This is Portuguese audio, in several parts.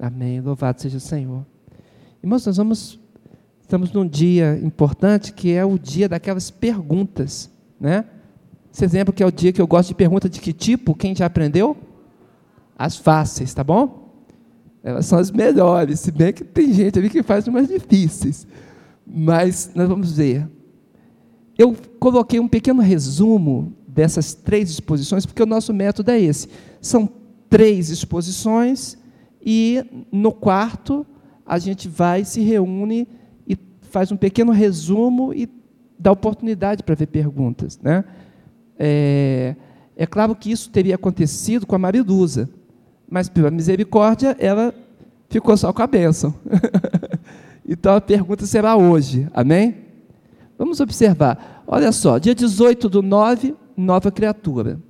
Amém. Louvado seja o Senhor. Irmãos, nós vamos estamos num dia importante que é o dia daquelas perguntas, né? Esse exemplo que é o dia que eu gosto de pergunta de que tipo? Quem já aprendeu? As fáceis, tá bom? Elas são as melhores, se bem que tem gente ali que faz umas difíceis. Mas nós vamos ver. Eu coloquei um pequeno resumo dessas três exposições, porque o nosso método é esse. São três exposições e no quarto a gente vai, se reúne e faz um pequeno resumo e dá oportunidade para ver perguntas. Né? É, é claro que isso teria acontecido com a Marilusa, mas pela misericórdia ela ficou só com a bênção. então a pergunta será hoje, amém? Vamos observar. Olha só, dia 18 do 9, nova criatura.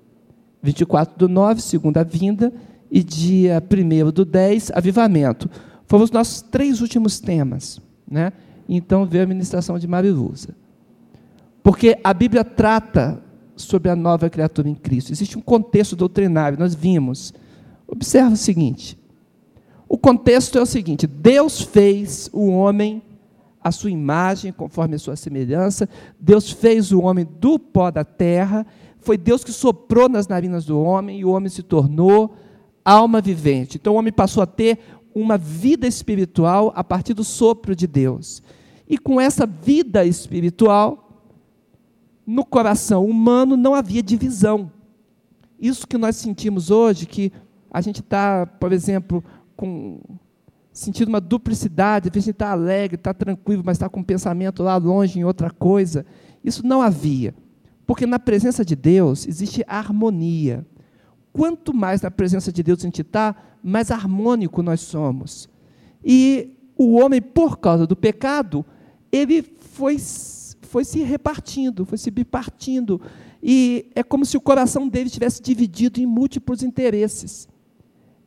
24 do 9, segunda vinda. E dia 1 do 10, avivamento. Foram os nossos três últimos temas. Né? Então veio a ministração de Marilusa. Porque a Bíblia trata sobre a nova criatura em Cristo. Existe um contexto doutrinário, nós vimos. Observa o seguinte: o contexto é o seguinte: Deus fez o homem a sua imagem, conforme a sua semelhança. Deus fez o homem do pó da terra. Foi Deus que soprou nas narinas do homem e o homem se tornou alma vivente. Então o homem passou a ter uma vida espiritual a partir do sopro de Deus. E com essa vida espiritual, no coração humano não havia divisão. Isso que nós sentimos hoje, que a gente está, por exemplo, com sentindo uma duplicidade, a gente está alegre, está tranquilo, mas está com o pensamento lá longe em outra coisa. Isso não havia. Porque na presença de Deus existe harmonia. Quanto mais na presença de Deus a gente está, mais harmônico nós somos. E o homem, por causa do pecado, ele foi, foi se repartindo, foi se bipartindo. E é como se o coração dele estivesse dividido em múltiplos interesses.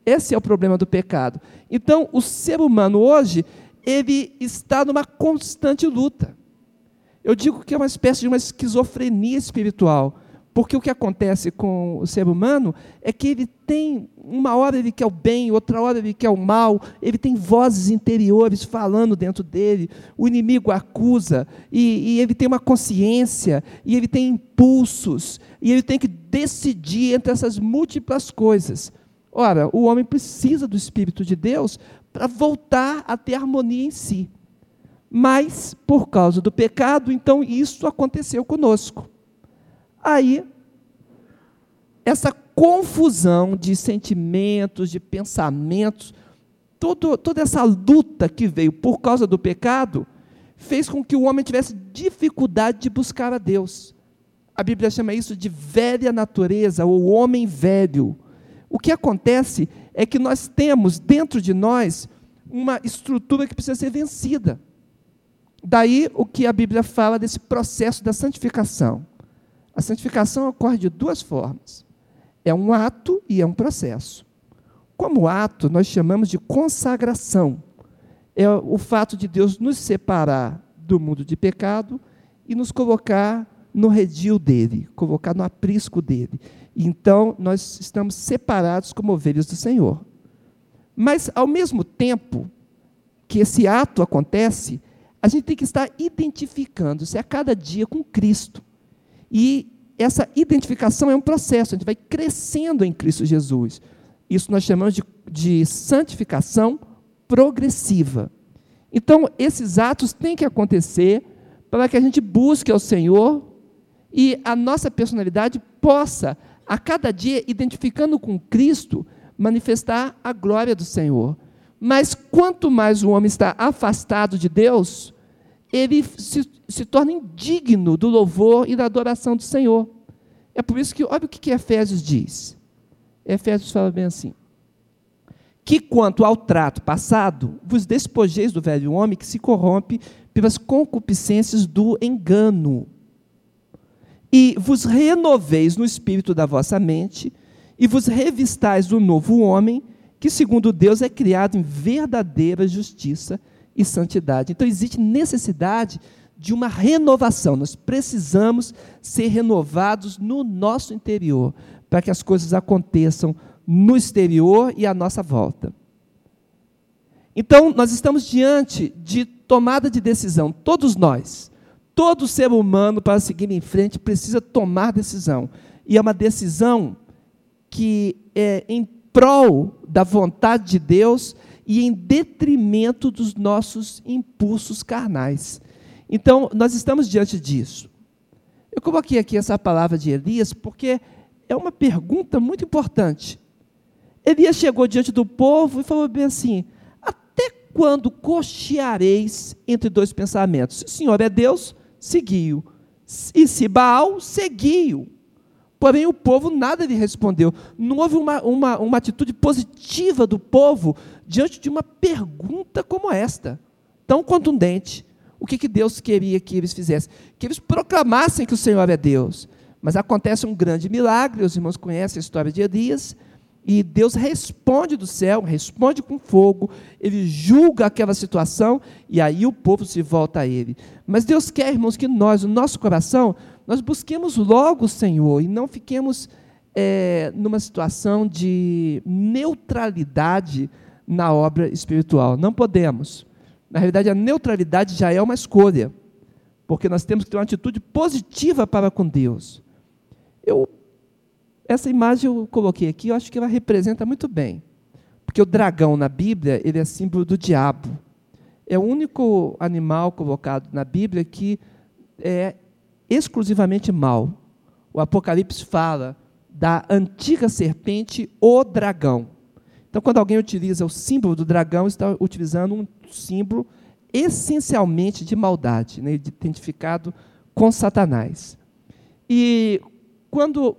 Esse é o problema do pecado. Então, o ser humano hoje, ele está numa constante luta. Eu digo que é uma espécie de uma esquizofrenia espiritual, porque o que acontece com o ser humano é que ele tem, uma hora ele quer o bem, outra hora ele quer o mal, ele tem vozes interiores falando dentro dele, o inimigo acusa, e, e ele tem uma consciência, e ele tem impulsos, e ele tem que decidir entre essas múltiplas coisas. Ora, o homem precisa do Espírito de Deus para voltar a ter harmonia em si. Mas, por causa do pecado, então isso aconteceu conosco. Aí, essa confusão de sentimentos, de pensamentos, todo, toda essa luta que veio por causa do pecado, fez com que o homem tivesse dificuldade de buscar a Deus. A Bíblia chama isso de velha natureza, ou homem velho. O que acontece é que nós temos dentro de nós uma estrutura que precisa ser vencida. Daí o que a Bíblia fala desse processo da santificação. A santificação ocorre de duas formas: é um ato e é um processo. Como ato, nós chamamos de consagração. É o fato de Deus nos separar do mundo de pecado e nos colocar no redil dele, colocar no aprisco dele. Então, nós estamos separados como ovelhas do Senhor. Mas, ao mesmo tempo que esse ato acontece, a gente tem que estar identificando-se a cada dia com Cristo. E essa identificação é um processo, a gente vai crescendo em Cristo Jesus. Isso nós chamamos de, de santificação progressiva. Então, esses atos têm que acontecer para que a gente busque ao Senhor e a nossa personalidade possa a cada dia, identificando com Cristo, manifestar a glória do Senhor. Mas quanto mais o homem está afastado de Deus, ele se, se torna indigno do louvor e da adoração do Senhor. É por isso que, olha o que Efésios diz. Efésios fala bem assim: Que quanto ao trato passado, vos despojeis do velho homem que se corrompe pelas concupiscências do engano e vos renoveis no espírito da vossa mente, e vos revistais do novo homem, que segundo Deus é criado em verdadeira justiça e santidade. Então existe necessidade de uma renovação. Nós precisamos ser renovados no nosso interior, para que as coisas aconteçam no exterior e à nossa volta. Então, nós estamos diante de tomada de decisão, todos nós. Todo ser humano, para seguir em frente, precisa tomar decisão. E é uma decisão que é em prol da vontade de Deus e em detrimento dos nossos impulsos carnais. Então, nós estamos diante disso. Eu coloquei aqui essa palavra de Elias porque é uma pergunta muito importante. Elias chegou diante do povo e falou bem assim: Até quando cocheareis entre dois pensamentos? Se o Senhor é Deus, seguiu. E se Baal, seguiu. Porém, o povo nada lhe respondeu. Não houve uma, uma, uma atitude positiva do povo diante de uma pergunta como esta, tão contundente. O que, que Deus queria que eles fizessem? Que eles proclamassem que o Senhor é Deus. Mas acontece um grande milagre, os irmãos conhecem a história de Elias, e Deus responde do céu, responde com fogo, ele julga aquela situação, e aí o povo se volta a ele. Mas Deus quer, irmãos, que nós, no nosso coração, nós busquemos logo o Senhor e não fiquemos é, numa situação de neutralidade na obra espiritual. Não podemos. Na realidade, a neutralidade já é uma escolha, porque nós temos que ter uma atitude positiva para com Deus. Eu, essa imagem eu coloquei aqui, eu acho que ela representa muito bem, porque o dragão na Bíblia ele é símbolo do diabo. É o único animal colocado na Bíblia que é exclusivamente mal. O Apocalipse fala da antiga serpente, o dragão. Então, quando alguém utiliza o símbolo do dragão, está utilizando um símbolo essencialmente de maldade, né, identificado com Satanás. E quando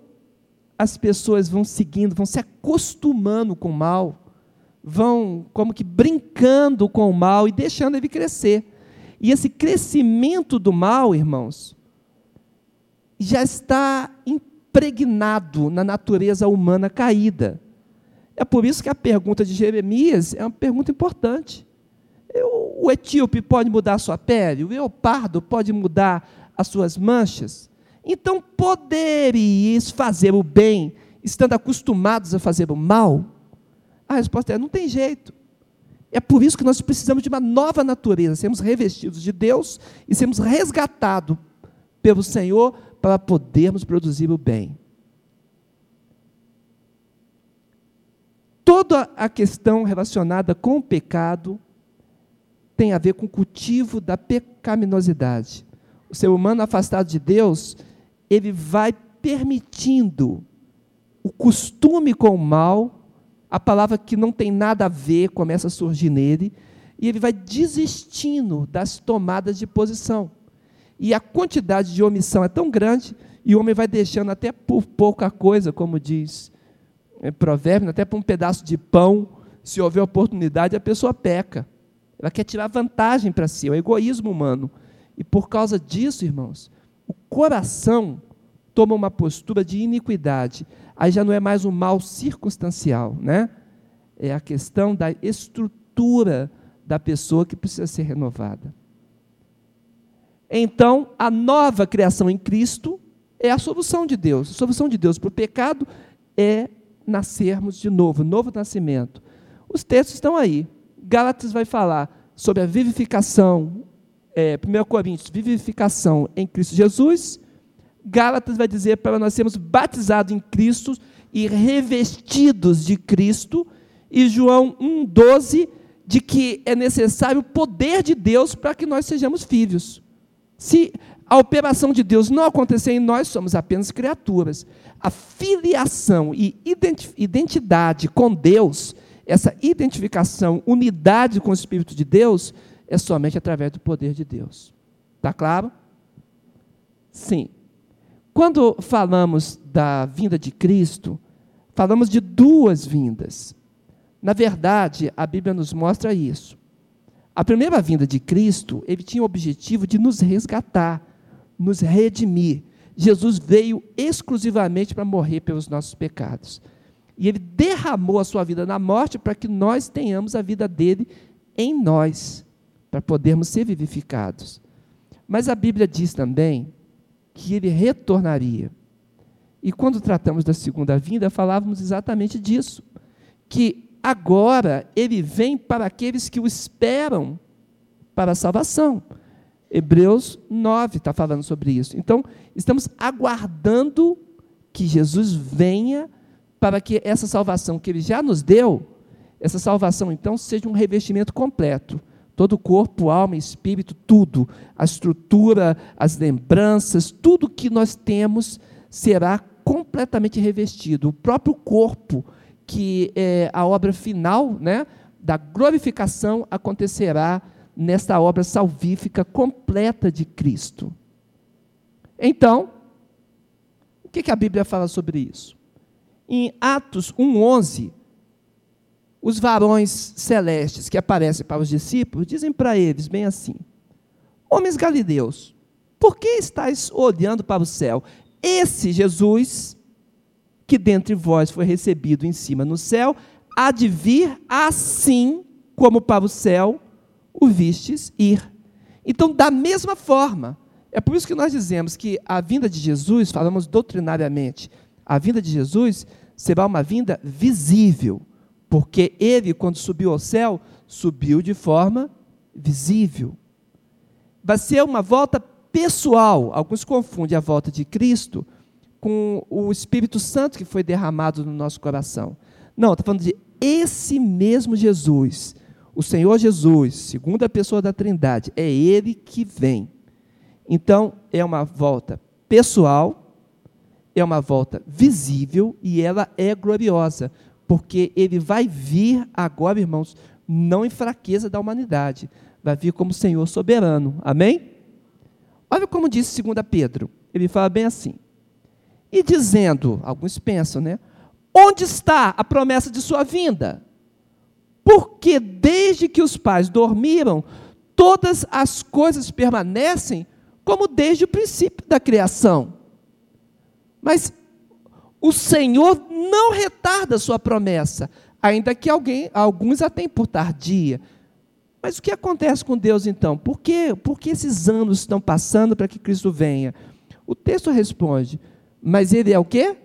as pessoas vão seguindo, vão se acostumando com o mal, vão como que brincando com o mal e deixando ele crescer. E esse crescimento do mal, irmãos, já está impregnado na natureza humana caída. É por isso que a pergunta de Jeremias é uma pergunta importante. O etíope pode mudar a sua pele, o leopardo pode mudar as suas manchas. Então, poderíeis fazer o bem, estando acostumados a fazer o mal? A resposta é: não tem jeito. É por isso que nós precisamos de uma nova natureza, sermos revestidos de Deus e sermos resgatados pelo Senhor para podermos produzir o bem. Toda a questão relacionada com o pecado tem a ver com o cultivo da pecaminosidade. O ser humano afastado de Deus, ele vai permitindo o costume com o mal, a palavra que não tem nada a ver começa a surgir nele, e ele vai desistindo das tomadas de posição. E a quantidade de omissão é tão grande, e o homem vai deixando até por pouca coisa, como diz é, provérbio, até por um pedaço de pão, se houver oportunidade, a pessoa peca. Ela quer tirar vantagem para si, é o egoísmo humano. E por causa disso, irmãos, o coração toma uma postura de iniquidade. Aí já não é mais um mal circunstancial, né? É a questão da estrutura da pessoa que precisa ser renovada. Então, a nova criação em Cristo é a solução de Deus. A solução de Deus para o pecado é nascermos de novo, novo nascimento. Os textos estão aí. Gálatas vai falar sobre a vivificação, é, 1 Coríntios, vivificação em Cristo Jesus. Gálatas vai dizer para nós sermos batizados em Cristo e revestidos de Cristo. E João 1,12 de que é necessário o poder de Deus para que nós sejamos filhos. Se a operação de Deus não acontecer em nós, somos apenas criaturas. A filiação e identidade com Deus, essa identificação, unidade com o Espírito de Deus, é somente através do poder de Deus. Está claro? Sim. Quando falamos da vinda de Cristo, falamos de duas vindas. Na verdade, a Bíblia nos mostra isso. A primeira vinda de Cristo, ele tinha o objetivo de nos resgatar, nos redimir. Jesus veio exclusivamente para morrer pelos nossos pecados. E ele derramou a sua vida na morte para que nós tenhamos a vida dele em nós, para podermos ser vivificados. Mas a Bíblia diz também que ele retornaria. E quando tratamos da segunda vinda, falávamos exatamente disso, que agora ele vem para aqueles que o esperam para a salvação. Hebreus 9 está falando sobre isso. Então, estamos aguardando que Jesus venha para que essa salvação que ele já nos deu, essa salvação então seja um revestimento completo. Todo o corpo, alma, espírito, tudo, a estrutura, as lembranças, tudo que nós temos será completamente revestido. O próprio corpo, que é a obra final né, da glorificação, acontecerá nesta obra salvífica completa de Cristo. Então, o que, a Bíblia fala sobre isso? Em Atos 1,11, os varões celestes que aparecem para os discípulos dizem para eles bem assim: Homens galileus, por que estáis olhando para o céu? Esse Jesus, que dentre vós foi recebido em cima no céu, há de vir assim como para o céu o vistes ir. Então, da mesma forma, é por isso que nós dizemos que a vinda de Jesus, falamos doutrinariamente, a vinda de Jesus será uma vinda visível porque ele, quando subiu ao céu, subiu de forma visível. Vai ser uma volta pessoal. Alguns confundem a volta de Cristo com o Espírito Santo que foi derramado no nosso coração. Não, está falando de esse mesmo Jesus, o Senhor Jesus, segunda pessoa da Trindade, é Ele que vem. Então, é uma volta pessoal, é uma volta visível e ela é gloriosa, porque ele vai vir agora, irmãos, não em fraqueza da humanidade, vai vir como Senhor soberano. Amém? Olha como disse 2 Pedro. Ele fala bem assim. E dizendo, alguns pensam, né? Onde está a promessa de sua vinda? Porque desde que os pais dormiram, todas as coisas permanecem como desde o princípio da criação. Mas o Senhor não retarda a sua promessa, ainda que alguém, alguns a tenham por tardia. Mas o que acontece com Deus então? Por, quê? Por que esses anos estão passando para que Cristo venha? O texto responde: Mas Ele é o quê?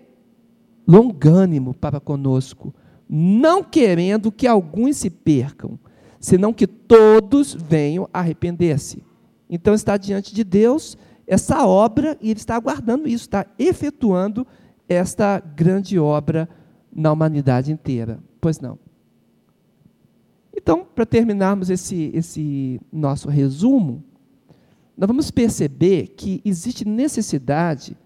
Longânimo para conosco, não querendo que alguns se percam, senão que todos venham arrepender-se. Então está diante de Deus essa obra e Ele está aguardando isso, está efetuando esta grande obra na humanidade inteira. Pois não. Então, para terminarmos esse, esse nosso resumo, nós vamos perceber que existe necessidade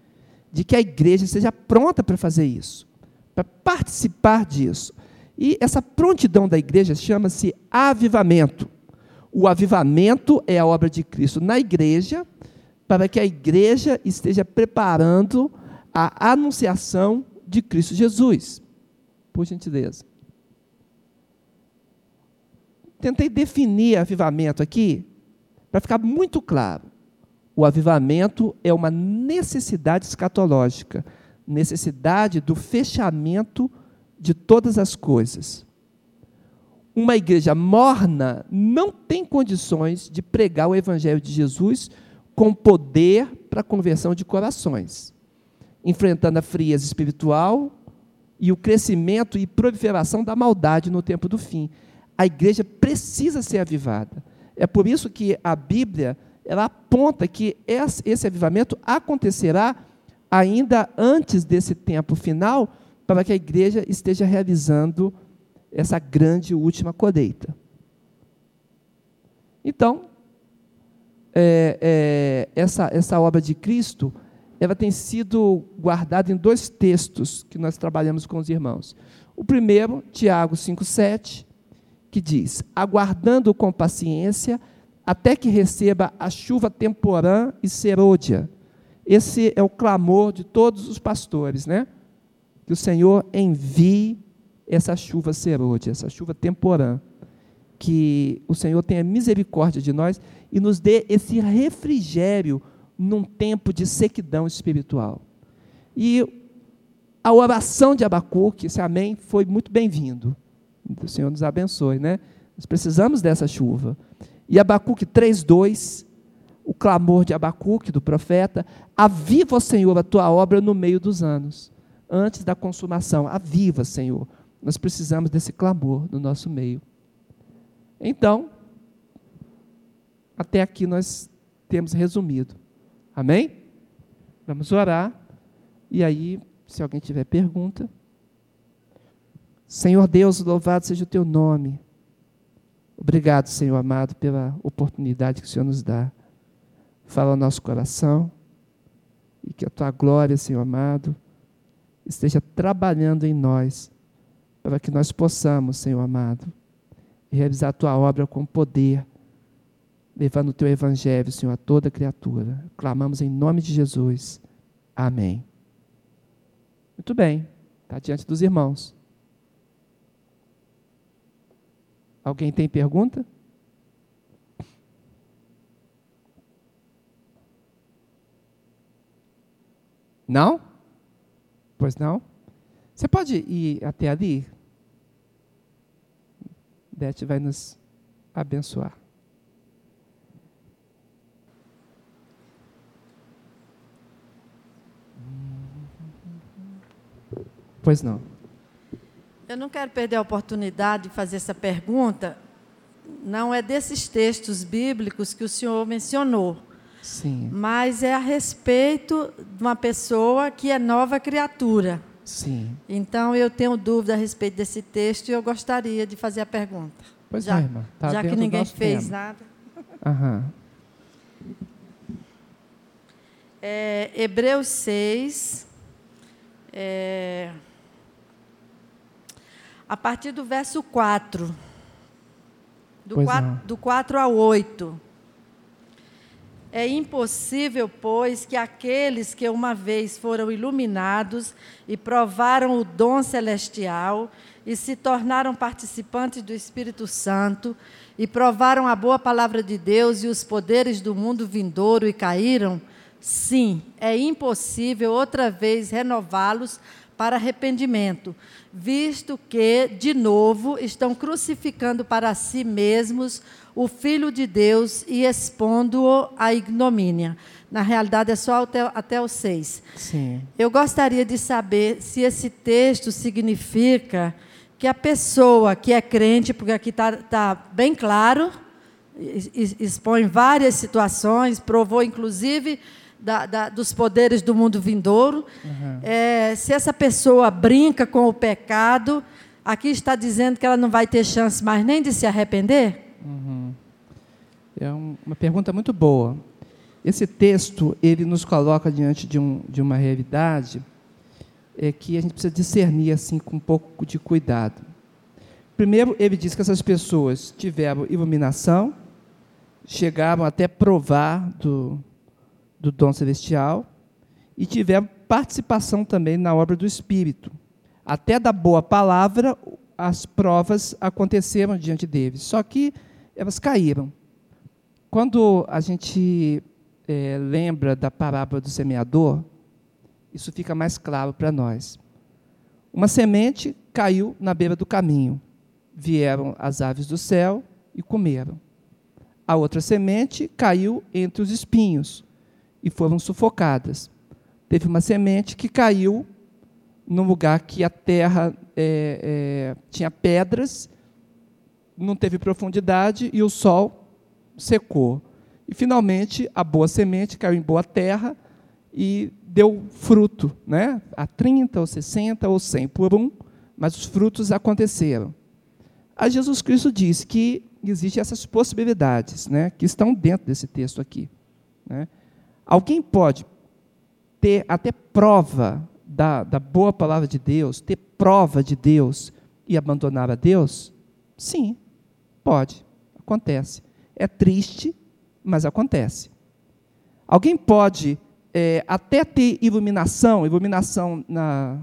de que a igreja seja pronta para fazer isso, para participar disso. E essa prontidão da igreja chama-se avivamento. O avivamento é a obra de Cristo na igreja, para que a igreja esteja preparando a anunciação de Cristo Jesus. Por gentileza. Tentei definir avivamento aqui para ficar muito claro. O avivamento é uma necessidade escatológica, necessidade do fechamento de todas as coisas. Uma igreja morna não tem condições de pregar o evangelho de Jesus com poder para a conversão de corações enfrentando a frieza espiritual e o crescimento e proliferação da maldade no tempo do fim. A igreja precisa ser avivada. É por isso que a Bíblia ela aponta que esse avivamento acontecerá ainda antes desse tempo final, para que a igreja esteja realizando essa grande última colheita. Então, é, é, essa, essa obra de Cristo ela tem sido guardada em dois textos que nós trabalhamos com os irmãos. O primeiro, Tiago 5,7, que diz: Aguardando com paciência até que receba a chuva temporã e serôdia. Esse é o clamor de todos os pastores, né? Que o Senhor envie essa chuva serôdia, essa chuva temporã. Que o Senhor tenha misericórdia de nós e nos dê esse refrigério num tempo de sequidão espiritual. E a oração de Abacuque, esse amém, foi muito bem-vindo. O Senhor nos abençoe, né? Nós precisamos dessa chuva. E Abacuque 3:2, o clamor de Abacuque, do profeta, aviva, Senhor, a tua obra no meio dos anos, antes da consumação. Aviva, Senhor. nós precisamos desse clamor no nosso meio. Então, até aqui nós temos resumido. Amém? Vamos orar. E aí, se alguém tiver pergunta. Senhor Deus, louvado seja o teu nome. Obrigado, Senhor amado, pela oportunidade que o Senhor nos dá. Fala ao nosso coração e que a tua glória, Senhor amado, esteja trabalhando em nós, para que nós possamos, Senhor amado, realizar a tua obra com poder, levando o teu evangelho, Senhor, a toda criatura. Clamamos em nome de Jesus. Amém. Muito bem, está diante dos irmãos. Alguém tem pergunta? Não? Pois não? Você pode ir até ali? Beth vai nos abençoar. Pois não. Eu não quero perder a oportunidade de fazer essa pergunta. Não é desses textos bíblicos que o senhor mencionou. Sim. Mas é a respeito de uma pessoa que é nova criatura. Sim. Então eu tenho dúvida a respeito desse texto e eu gostaria de fazer a pergunta. Pois já, é, irmã. Tá já que ninguém fez tema. nada. Aham. É, Hebreus 6, é, a partir do verso 4. Do, Pois 4 não. do 4 ao 8. É impossível, pois, que aqueles que uma vez foram iluminados e provaram o dom celestial e se tornaram participantes do Espírito Santo e provaram a boa palavra de Deus e os poderes do mundo vindouro e caíram, sim, é impossível outra vez renová-los para arrependimento, visto que, de novo, estão crucificando para si mesmos o Filho de Deus e expondo-o à ignomínia. Na realidade, é só até, até o 6. Sim. Eu gostaria de saber se esse texto significa que a pessoa que é crente, porque aqui está tá bem claro, expõe várias situações, provou inclusive da- da- dos poderes do mundo vindouro. É, se essa pessoa brinca com o pecado, aqui está dizendo que ela não vai ter chance mais nem de se arrepender? É um- uma pergunta muito boa. Esse texto, ele nos coloca diante de, um, de uma realidade é, que a gente precisa discernir assim com um pouco de cuidado. Primeiro, ele diz que essas pessoas tiveram iluminação, chegaram até provar do, do dom celestial e tiveram participação também na obra do Espírito. Até da boa palavra, as provas aconteceram diante deles, só que elas caíram. Quando a gente eh, lembra da parábola do semeador, isso fica mais claro para nós. Uma semente caiu na beira do caminho. Vieram as aves do céu e comeram. A outra semente caiu entre os espinhos e foram sufocadas. Teve uma semente que caiu num lugar que a terra eh, eh, tinha pedras, não teve profundidade e o sol secou. E finalmente a boa semente caiu em boa terra e deu fruto, né? A 30 ou 60 ou 100 por um, mas os frutos aconteceram. Aí Jesus Cristo diz que existem essas possibilidades, né, que estão dentro desse texto aqui. né? Alguém pode ter até prova da, da boa palavra de Deus, ter prova de Deus e abandonar a Deus? Sim, pode, acontece. É triste, mas acontece. Alguém pode é, até ter iluminação, iluminação na,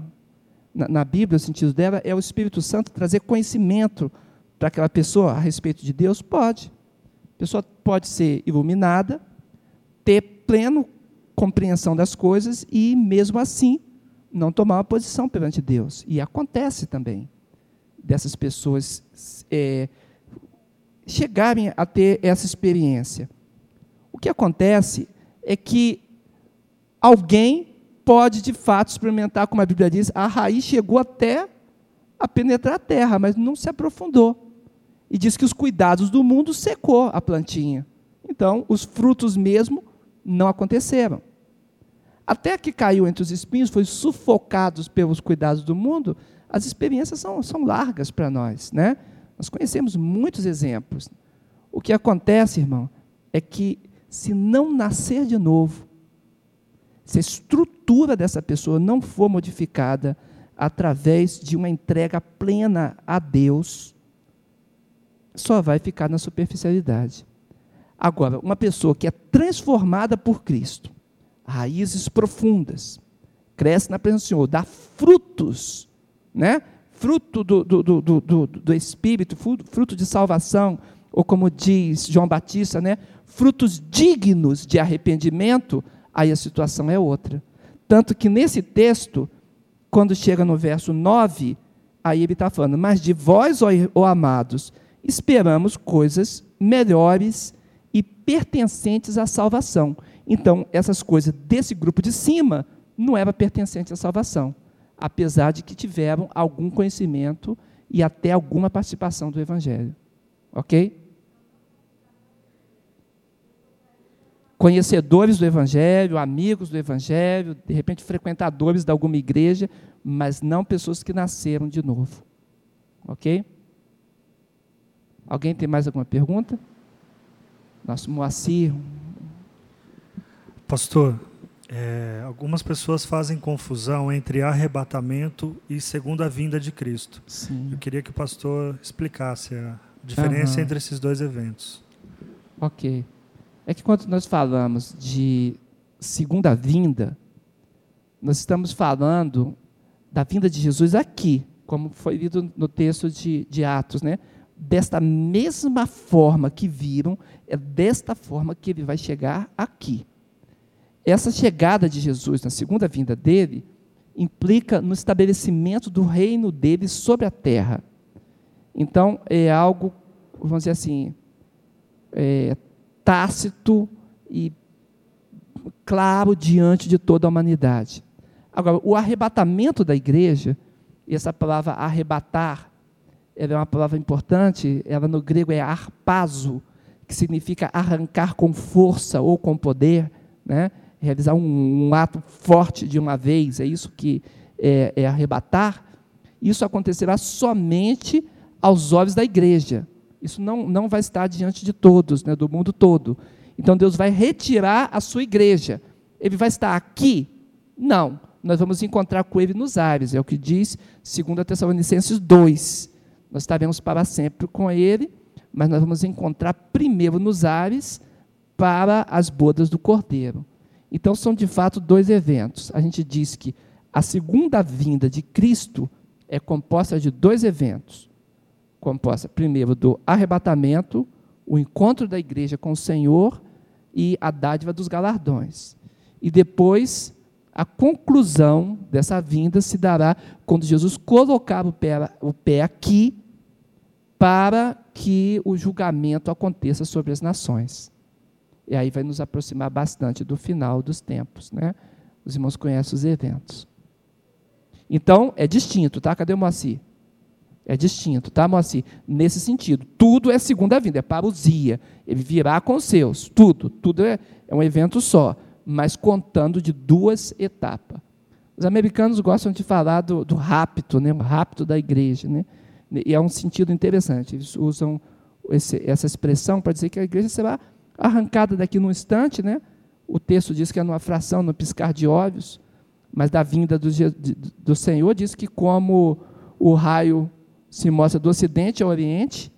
na, na Bíblia, o sentido dela é o Espírito Santo trazer conhecimento para aquela pessoa a respeito de Deus? Pode. A pessoa pode ser iluminada, ter pleno compreensão das coisas e, mesmo assim, não tomar uma posição perante Deus. E acontece também dessas pessoas é, chegarem a ter essa experiência. O que acontece é que alguém pode, de fato, experimentar, como a Bíblia diz, a raiz chegou até a penetrar a terra, mas não se aprofundou. E diz que os cuidados do mundo secou a plantinha. Então, os frutos mesmo não aconteceram. Até que caiu entre os espinhos, foi sufocados pelos cuidados do mundo, as experiências são, são largas para nós. Né? Nós conhecemos muitos exemplos. O que acontece, irmão, é que se não nascer de novo, se a estrutura dessa pessoa não for modificada através de uma entrega plena a Deus, só vai ficar na superficialidade. Agora, uma pessoa que é transformada por Cristo, raízes profundas, cresce na presença do Senhor, dá frutos, né? fruto do, do, do, do, do Espírito, fruto de salvação, ou como diz João Batista, né? frutos dignos de arrependimento, aí a situação é outra. Tanto que nesse texto, quando chega no verso 9, aí ele está falando, mas de vós, ó, ó amados, esperamos coisas melhores e pertencentes à salvação. Então, essas coisas desse grupo de cima não eram pertencentes à salvação, apesar de que tiveram algum conhecimento e até alguma participação do Evangelho. Ok? Conhecedores do Evangelho, amigos do Evangelho, de repente frequentadores de alguma igreja, mas não pessoas que nasceram de novo. Ok? Alguém tem mais alguma pergunta? Nosso Moacir, Pastor, é, algumas pessoas fazem confusão entre arrebatamento e segunda vinda de Cristo. Sim. Eu queria que o pastor explicasse a diferença uhum. entre esses dois eventos. Ok. É que quando nós falamos de segunda vinda, nós estamos falando da vinda de Jesus aqui, como foi lido no texto de, de Atos, né? Desta mesma forma que viram, é desta forma que ele vai chegar aqui. Essa chegada de Jesus na segunda vinda dele implica no estabelecimento do reino dele sobre a terra. Então, é algo, vamos dizer assim, é, tácito e claro diante de toda a humanidade. Agora, o arrebatamento da igreja, essa palavra arrebatar, ela é uma palavra importante, ela no grego é arpazo, que significa arrancar com força ou com poder, né? realizar um, um, ato forte de uma vez, é isso que é, é arrebatar, isso acontecerá somente aos olhos da igreja. Isso não, não vai estar diante de todos, né, do mundo todo. Então Deus vai retirar a sua igreja. Ele vai estar aqui? Não. Nós vamos encontrar com ele nos ares, é o que diz 2 Tessalonicenses 2. Nós estaremos para sempre com ele, mas nós vamos encontrar primeiro nos ares para as bodas do Cordeiro. Então, são de fato dois eventos. A gente diz que a segunda vinda de Cristo é composta de dois eventos. Composta, primeiro, do arrebatamento, o encontro da igreja com o Senhor e a dádiva dos galardões. E depois, a conclusão dessa vinda se dará quando Jesus colocar o pé, o pé aqui para que o julgamento aconteça sobre as nações. E aí vai nos aproximar bastante do final dos tempos, né? Os irmãos conhecem os eventos. Então, é distinto, tá? Cadê o Moacir? É distinto, tá, Moacir? Nesse sentido, tudo é segunda vinda, é parousia. Ele virá com os seus, tudo. Tudo é, é um evento só, mas contando de duas etapas. Os americanos gostam de falar do, do rapto, né? o rapto da igreja. Né? E é um sentido interessante. Eles usam esse, essa expressão para dizer que a igreja será arrancada daqui num instante, né? O texto diz que é numa fração, no piscar de olhos, mas da vinda do, do Senhor diz que como o raio se mostra do ocidente ao oriente,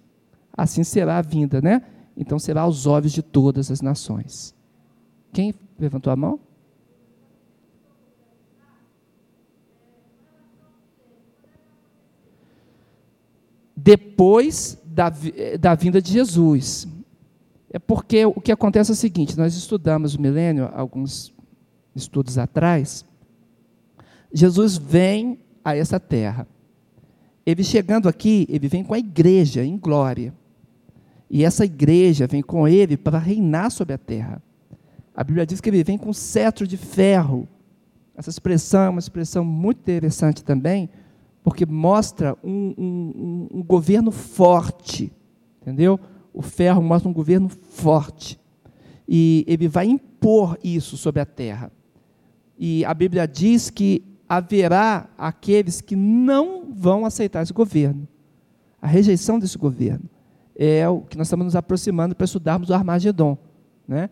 assim será a vinda, né? Então será aos olhos de todas as nações. Quem levantou a mão? Depois da, da vinda de Jesus. É porque o que acontece é o seguinte: nós estudamos o milênio, alguns estudos atrás. Jesus vem a essa terra. Ele chegando aqui, ele vem com a igreja em glória. E essa igreja vem com ele para reinar sobre a terra. A Bíblia diz que ele vem com cetro de ferro. Essa expressão é uma expressão muito interessante também, porque mostra um, um, um, governo forte, entendeu? O ferro mostra um governo forte. E ele vai impor isso sobre a terra. E a Bíblia diz que haverá aqueles que não vão aceitar esse governo. A rejeição desse governo é o que nós estamos nos aproximando para estudarmos o Armagedon, né?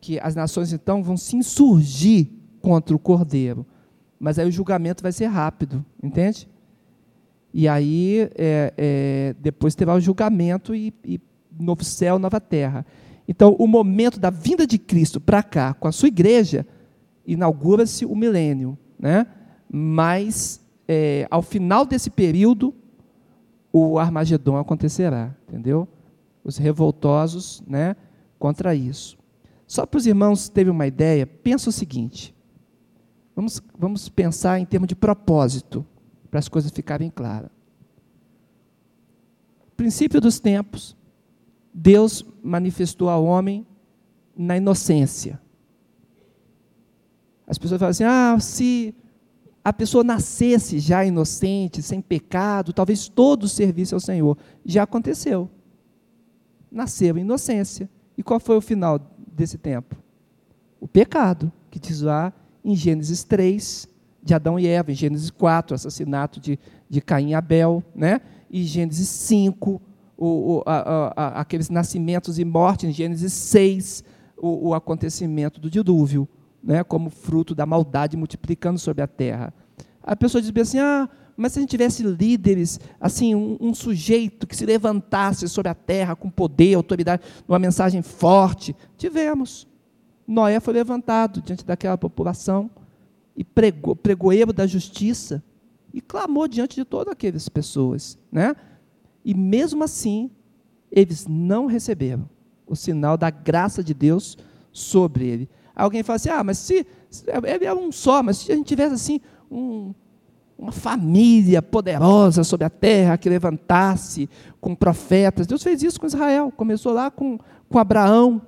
Que as nações então vão se insurgir contra o Cordeiro, mas aí o julgamento vai ser rápido, entende? E aí é, é, depois terá o julgamento e, e novo céu, nova terra. Então, o momento da vinda de Cristo para cá, com a sua igreja, inaugura-se o milênio, né? Mas é, ao final desse período, o Armagedon acontecerá, entendeu? Os revoltosos, né, contra isso. Só para os irmãos terem uma ideia, pensa o seguinte: vamos, vamos pensar em termos de propósito, para as coisas ficarem claras. Princípio dos tempos, Deus manifestou ao homem na inocência. As pessoas falam assim: ah, se a pessoa nascesse já inocente, sem pecado, talvez todo serviço ao Senhor. Já aconteceu. Nasceu inocência. E qual foi o final desse tempo? O pecado, que diz lá em Gênesis 3, de Adão e Eva, em Gênesis 4, o assassinato de, de Caim e Abel, né? e Gênesis 5, o, o, a, a, aqueles nascimentos e mortes, em Gênesis 6, o, o acontecimento do dilúvio né, como fruto da maldade multiplicando sobre a terra. A pessoa diz assim: ah, mas se a gente tivesse líderes, assim, um, um, sujeito que se levantasse sobre a terra com poder, autoridade, uma mensagem forte, tivemos. Noé foi levantado diante daquela população e pregou, pregoeiro da justiça e clamou diante de todas aquelas pessoas, né? E mesmo assim, eles não receberam o sinal da graça de Deus sobre ele. Alguém fala assim: ah, mas se. Ele é um só, mas se a gente tivesse assim, um, uma família poderosa sobre a terra que levantasse com profetas. Deus fez isso com Israel. Começou lá com, com Abraão,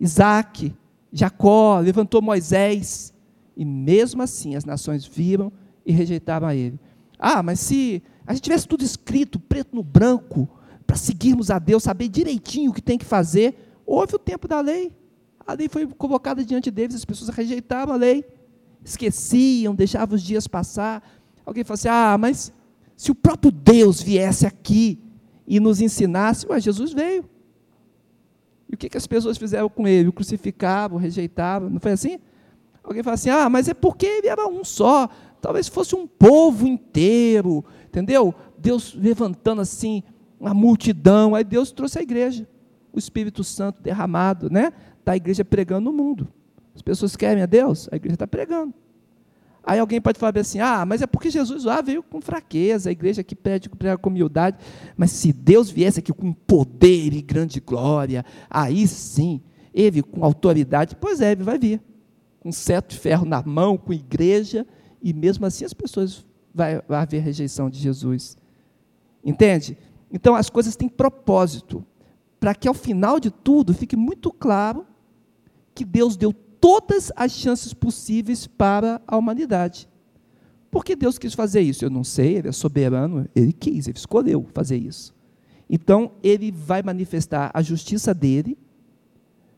Isaac, Jacó, levantou Moisés. E mesmo assim as nações viram e rejeitaram a ele. Ah, mas se a gente tivesse tudo escrito, preto no branco, para seguirmos a Deus, saber direitinho o que tem que fazer, houve o tempo da lei. A lei foi colocada diante deles, as pessoas rejeitavam a lei, esqueciam, deixavam os dias passar. Alguém falou assim: ah, mas se o próprio Deus viesse aqui e nos ensinasse, ué, Jesus veio. E o que, que as pessoas fizeram com ele? O crucificavam, rejeitavam, não foi assim? Alguém fala assim: ah, mas é porque ele era um só, talvez fosse um povo inteiro, entendeu? Deus levantando assim uma multidão, aí Deus trouxe a igreja, o Espírito Santo derramado, né? está a igreja pregando no mundo. As pessoas querem a Deus, a igreja está pregando. Aí alguém pode falar assim: ah, mas é porque Jesus lá veio com fraqueza, a igreja que pede prega com humildade. Mas se Deus viesse aqui com poder e grande glória, aí sim, ele com autoridade, pois é, ele vai vir. Com cetro de ferro na mão, com igreja, e mesmo assim as pessoas vai, vai haver rejeição de Jesus. Entende? Então as coisas têm propósito, para que ao final de tudo fique muito claro que Deus deu todas as chances possíveis para a humanidade. Por que Deus quis fazer isso? Eu não sei, Ele é soberano, Ele quis, Ele escolheu fazer isso. Então, Ele vai manifestar a justiça dele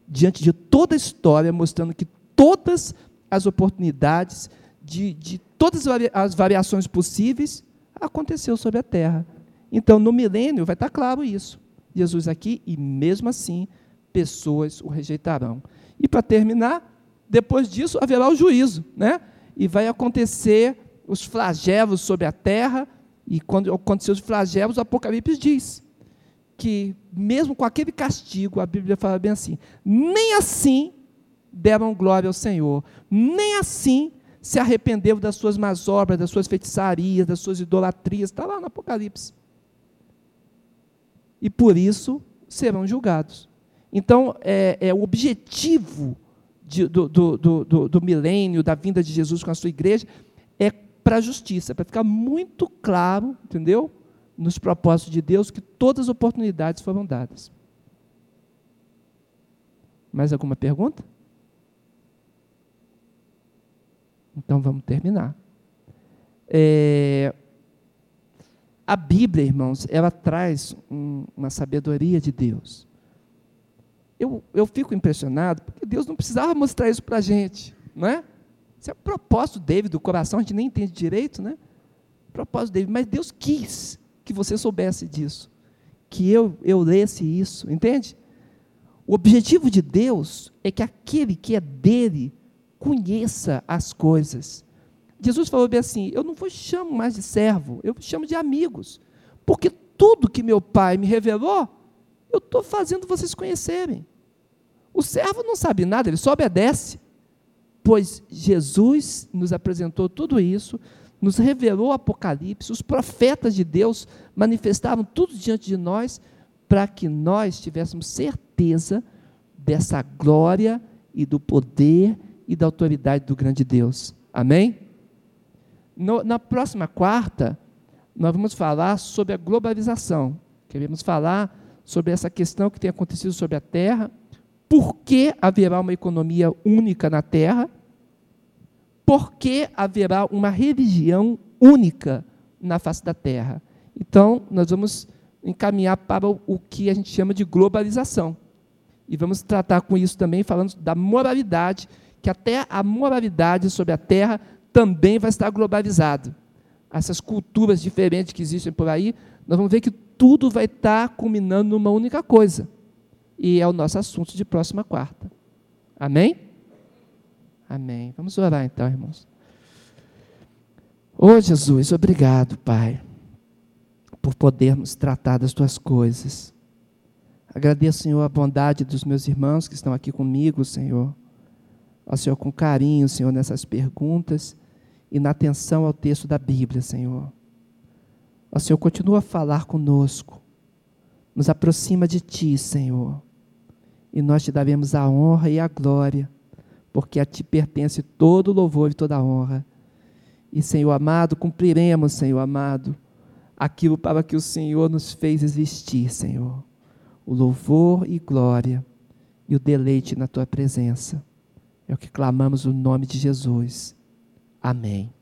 diante de toda a história, mostrando que todas as oportunidades, de, de todas as variações possíveis, aconteceu sobre a terra. Então, no milênio, vai estar claro isso. Jesus aqui, e mesmo assim, pessoas o rejeitarão. E para terminar, depois disso haverá o juízo, né? E vai acontecer os flagelos sobre a terra, e quando acontecer os flagelos, o Apocalipse diz que, mesmo com aquele castigo, a Bíblia fala bem assim: nem assim deram glória ao Senhor, nem assim se arrependeram das suas más obras, das suas feitiçarias, das suas idolatrias, está lá no Apocalipse. E por isso serão julgados. Então, é, é o objetivo de, do, do, do, do milênio, da vinda de Jesus com a sua igreja, é para a justiça, para ficar muito claro, entendeu? Nos propósitos de Deus, que todas as oportunidades foram dadas. Mais alguma pergunta? Então vamos terminar. É, A Bíblia, irmãos, ela traz um, uma sabedoria de Deus. Eu, eu fico impressionado, porque Deus não precisava mostrar isso para a gente, não é? Isso é o propósito dele, do coração, a gente nem entende direito, né? propósito dele, mas Deus quis que você soubesse disso, que eu, eu lesse isso, entende? O objetivo de Deus é que aquele que é dele conheça as coisas. Jesus falou bem assim: Eu não vos chamo mais de servo, eu vos chamo de amigos, porque tudo que meu Pai me revelou, eu estou fazendo vocês conhecerem. O servo não sabe nada, ele só obedece, pois Jesus nos apresentou tudo isso, nos revelou o Apocalipse, os profetas de Deus manifestavam tudo diante de nós, para que nós tivéssemos certeza dessa glória e do poder e da autoridade do grande Deus. Amém? No, na próxima quarta, nós vamos falar sobre a globalização. Queremos falar sobre essa questão que tem acontecido sobre a Terra, por que haverá uma economia única na Terra, por que haverá uma religião única na face da Terra. Então, nós vamos encaminhar para o que a gente chama de globalização. E vamos tratar com isso também, falando da moralidade, que até a moralidade sobre a terra também vai estar globalizada. Essas culturas diferentes que existem por aí, nós vamos ver que tudo vai estar culminando numa única coisa. E é o nosso assunto de próxima quarta. Amém? Amém. Vamos orar então, irmãos. Oh, Jesus, obrigado, Pai por podermos tratar das tuas coisas. Agradeço, Senhor, a bondade dos meus irmãos que estão aqui comigo, Senhor. Ó Senhor, com carinho, Senhor, nessas perguntas e na atenção ao texto da Bíblia, Senhor. Ó Senhor, continua a falar conosco. Nos aproxima de Ti, Senhor. E nós te daremos a honra e a glória, porque a Ti pertence todo o louvor e toda a honra. E, Senhor amado, cumpriremos, Senhor amado, aquilo para que o Senhor nos fez existir, Senhor. O louvor e glória e o deleite na tua presença. É o que clamamos no nome de Jesus. Amém.